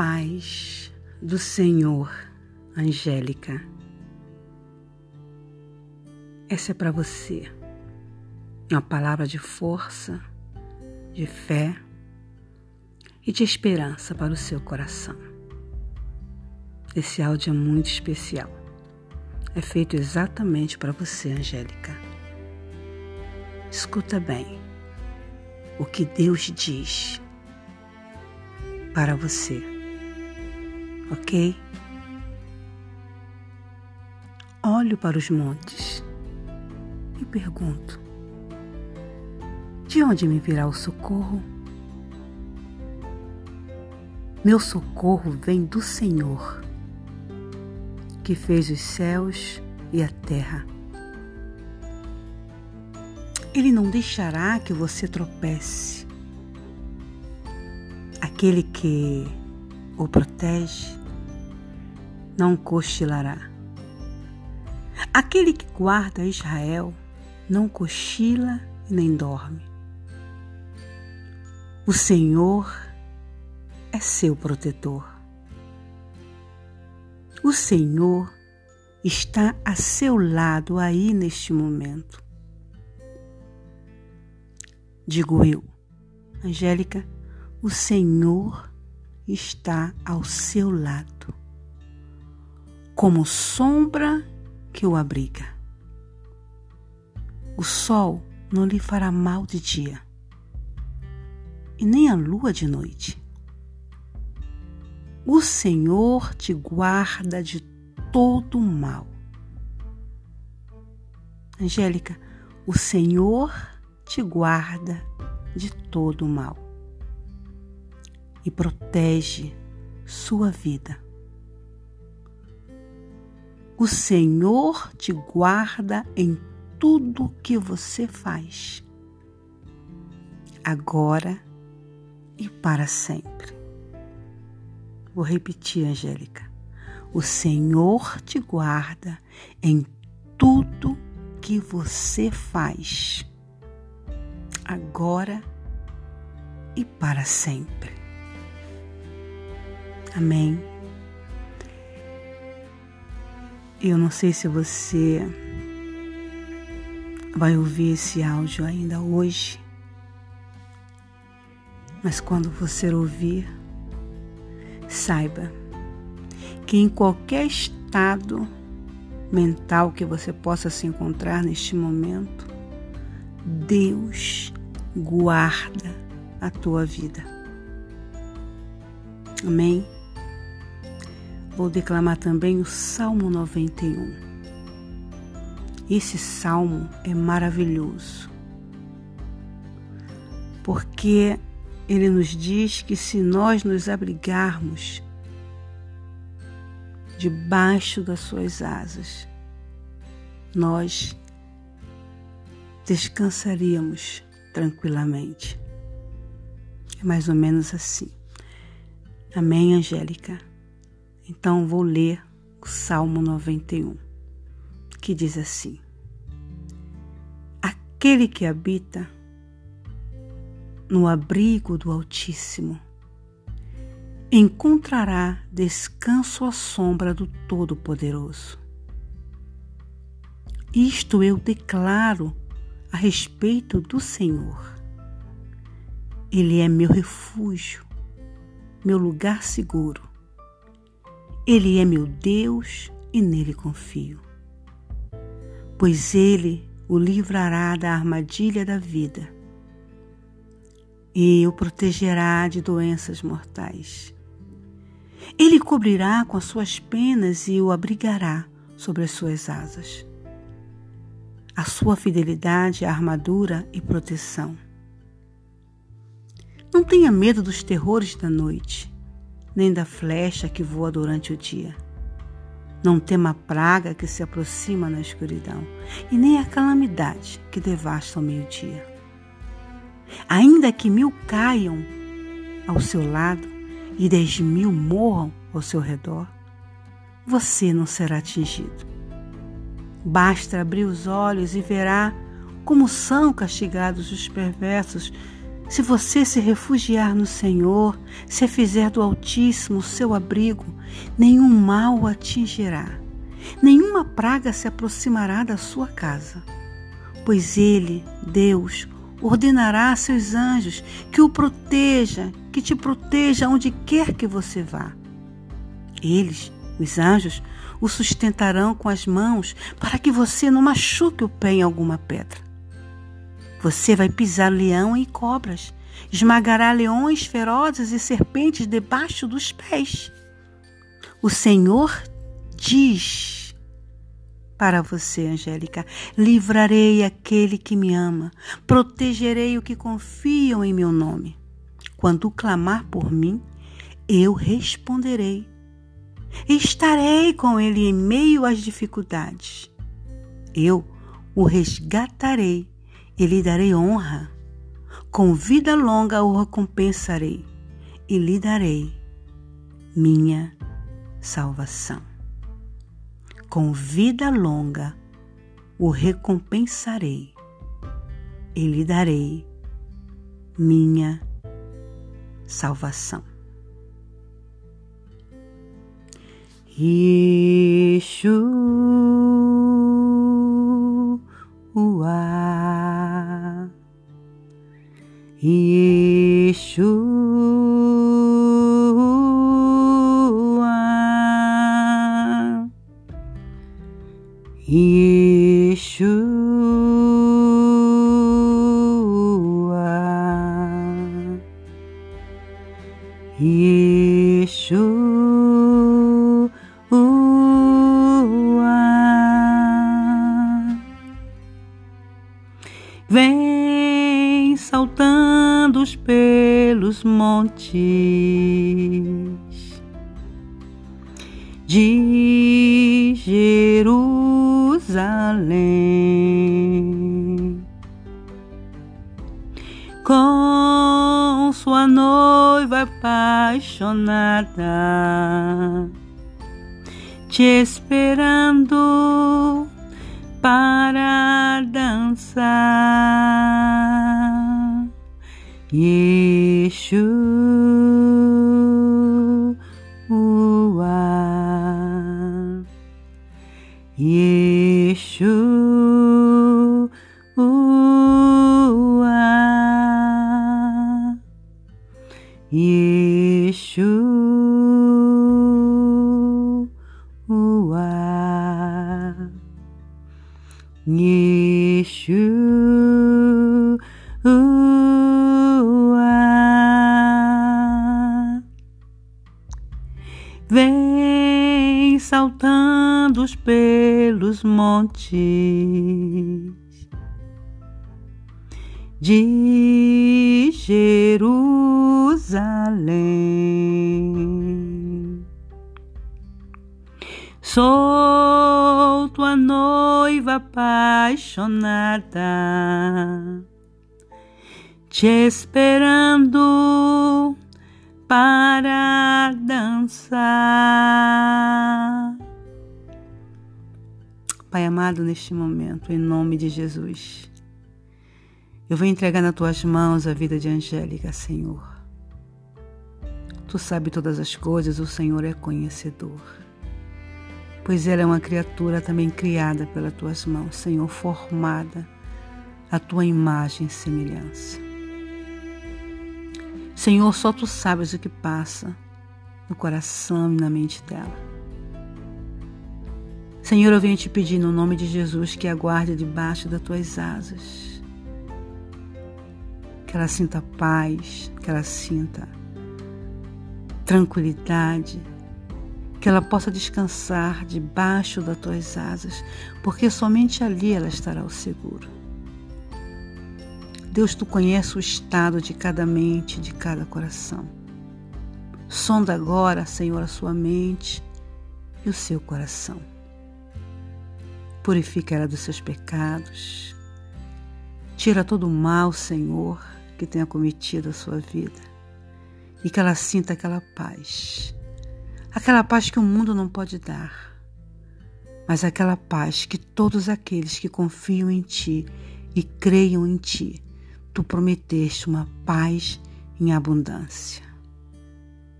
paz do Senhor, Angélica. Essa é para você. Uma palavra de força, de fé e de esperança para o seu coração. Esse áudio é muito especial. É feito exatamente para você, Angélica. Escuta bem o que Deus diz para você, ok? Olho para os montes e pergunto: de onde me virá o socorro? Meu socorro vem do Senhor, que fez os céus e a terra. Ele não deixará que você tropece Aquele que o protege não cochilará. Aquele que guarda Israel não cochila nem dorme. O Senhor é seu protetor. O Senhor está a seu lado aí neste momento. Digo eu, Angélica, o Senhor está ao seu lado, como sombra que o abriga. O sol não lhe fará mal de dia, e nem a lua de noite. O Senhor te guarda de todo mal. Angélica, o Senhor te guarda de todo mal e protege sua vida. O Senhor te guarda em tudo que você faz, agora e para sempre. Vou repetir, Angélica. O Senhor te guarda em tudo que você faz, agora e para sempre. Amém. Eu não sei se você vai ouvir esse áudio ainda hoje, mas quando você ouvir, saiba que em qualquer estado mental que você possa se encontrar neste momento, Deus guarda a tua vida. Amém? Vou declamar também o Salmo 91. Esse salmo é maravilhoso, porque ele nos diz que se nós nos abrigarmos debaixo das suas asas, nós descansaríamos tranquilamente. É mais ou menos assim. Amém, Angélica? Então vou ler o Salmo 91, que diz assim: Aquele que habita no abrigo do Altíssimo encontrará descanso à sombra do Todo-Poderoso. Isto eu declaro a respeito do Senhor. Ele é meu refúgio, meu lugar seguro ele é meu Deus e nele confio. Pois ele o livrará da armadilha da vida e o protegerá de doenças mortais. Ele cobrirá com as suas penas e o abrigará sobre as suas asas. A sua fidelidade é armadura e proteção. Não tenha medo dos terrores da noite nem da flecha que voa durante o dia. Não tema a praga que se aproxima na escuridão, e nem a calamidade que devasta ao meio-dia. Ainda que mil caiam ao seu lado e dez mil morram ao seu redor, você não será atingido. Basta abrir os olhos e verá como são castigados os perversos Se você se refugiar no Senhor, se fizer do Altíssimo seu abrigo, nenhum mal o atingirá, nenhuma praga se aproximará da sua casa. Pois Ele, Deus, ordenará a seus anjos que o proteja, que te proteja onde quer que você vá. Eles, os anjos, o sustentarão com as mãos para que você não machuque o pé em alguma pedra. Você vai pisar leão e cobras, esmagará leões ferozes e serpentes debaixo dos pés. O Senhor diz para você, Angélica: livrarei aquele que me ama, protegerei o que confiam em meu nome. Quando clamar por mim, eu responderei. Estarei com ele em meio às dificuldades. Eu o resgatarei e lhe darei honra. Com vida longa o recompensarei e lhe darei minha salvação. Com vida longa o recompensarei e lhe darei minha salvação. Yeshua, Yeshua, montes de Jerusalém com sua noiva apaixonada te esperando para dançar. Yeshua, Yeshua, Yeshua. Vem saltando pelos montes de Jerusalém. Sou tua noiva apaixonada, te esperando para dançar. Pai amado, neste momento, em nome de Jesus, eu vou entregar nas tuas mãos a vida de Angélica, Senhor. Tu sabe todas as coisas, o Senhor é conhecedor pois ela é uma criatura também criada pelas tuas mãos, Senhor, formada à tua imagem e semelhança. Senhor, só tu sabes o que passa no coração e na mente dela. Senhor, eu venho te pedir no nome de Jesus que aguarde debaixo das tuas asas. Que ela sinta paz, que ela sinta tranquilidade, que ela possa descansar debaixo das tuas asas, porque somente ali ela estará ao seguro. Deus, tu conheces o estado de cada mente, de cada coração. Sonda agora, Senhor, a sua mente e o seu coração. Purifica ela dos seus pecados. Tira todo o mal, Senhor, que tenha cometido a sua vida. E que ela sinta aquela paz aquela paz que o mundo não pode dar, mas aquela paz que todos aqueles que confiam em Ti e creiam em Ti, tu prometeste uma paz em abundância.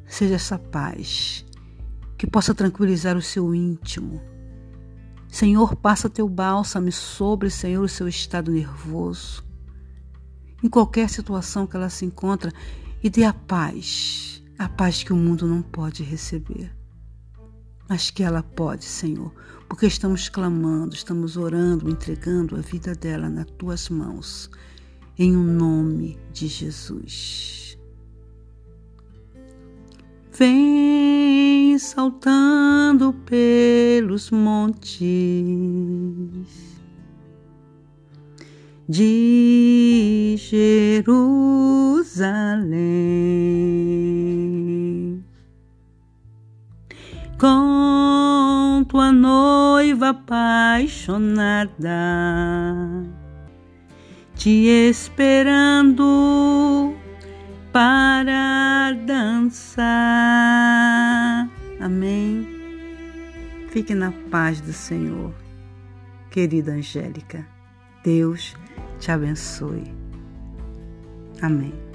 Seja essa paz que possa tranquilizar o seu íntimo. Senhor, passa teu bálsamo sobre, Senhor, o seu estado nervoso. Em qualquer situação que ela se encontra, e dê a paz, a paz que o mundo não pode receber. Mas que ela pode, Senhor, porque estamos clamando, estamos orando, entregando a vida dela nas tuas mãos, em o um nome de Jesus. Vem saltando pelos montes de Jerusalém. Com tua noiva apaixonada, te esperando para dançar. Amém. Fique na paz do Senhor, querida Angélica. Deus te abençoe. Amém.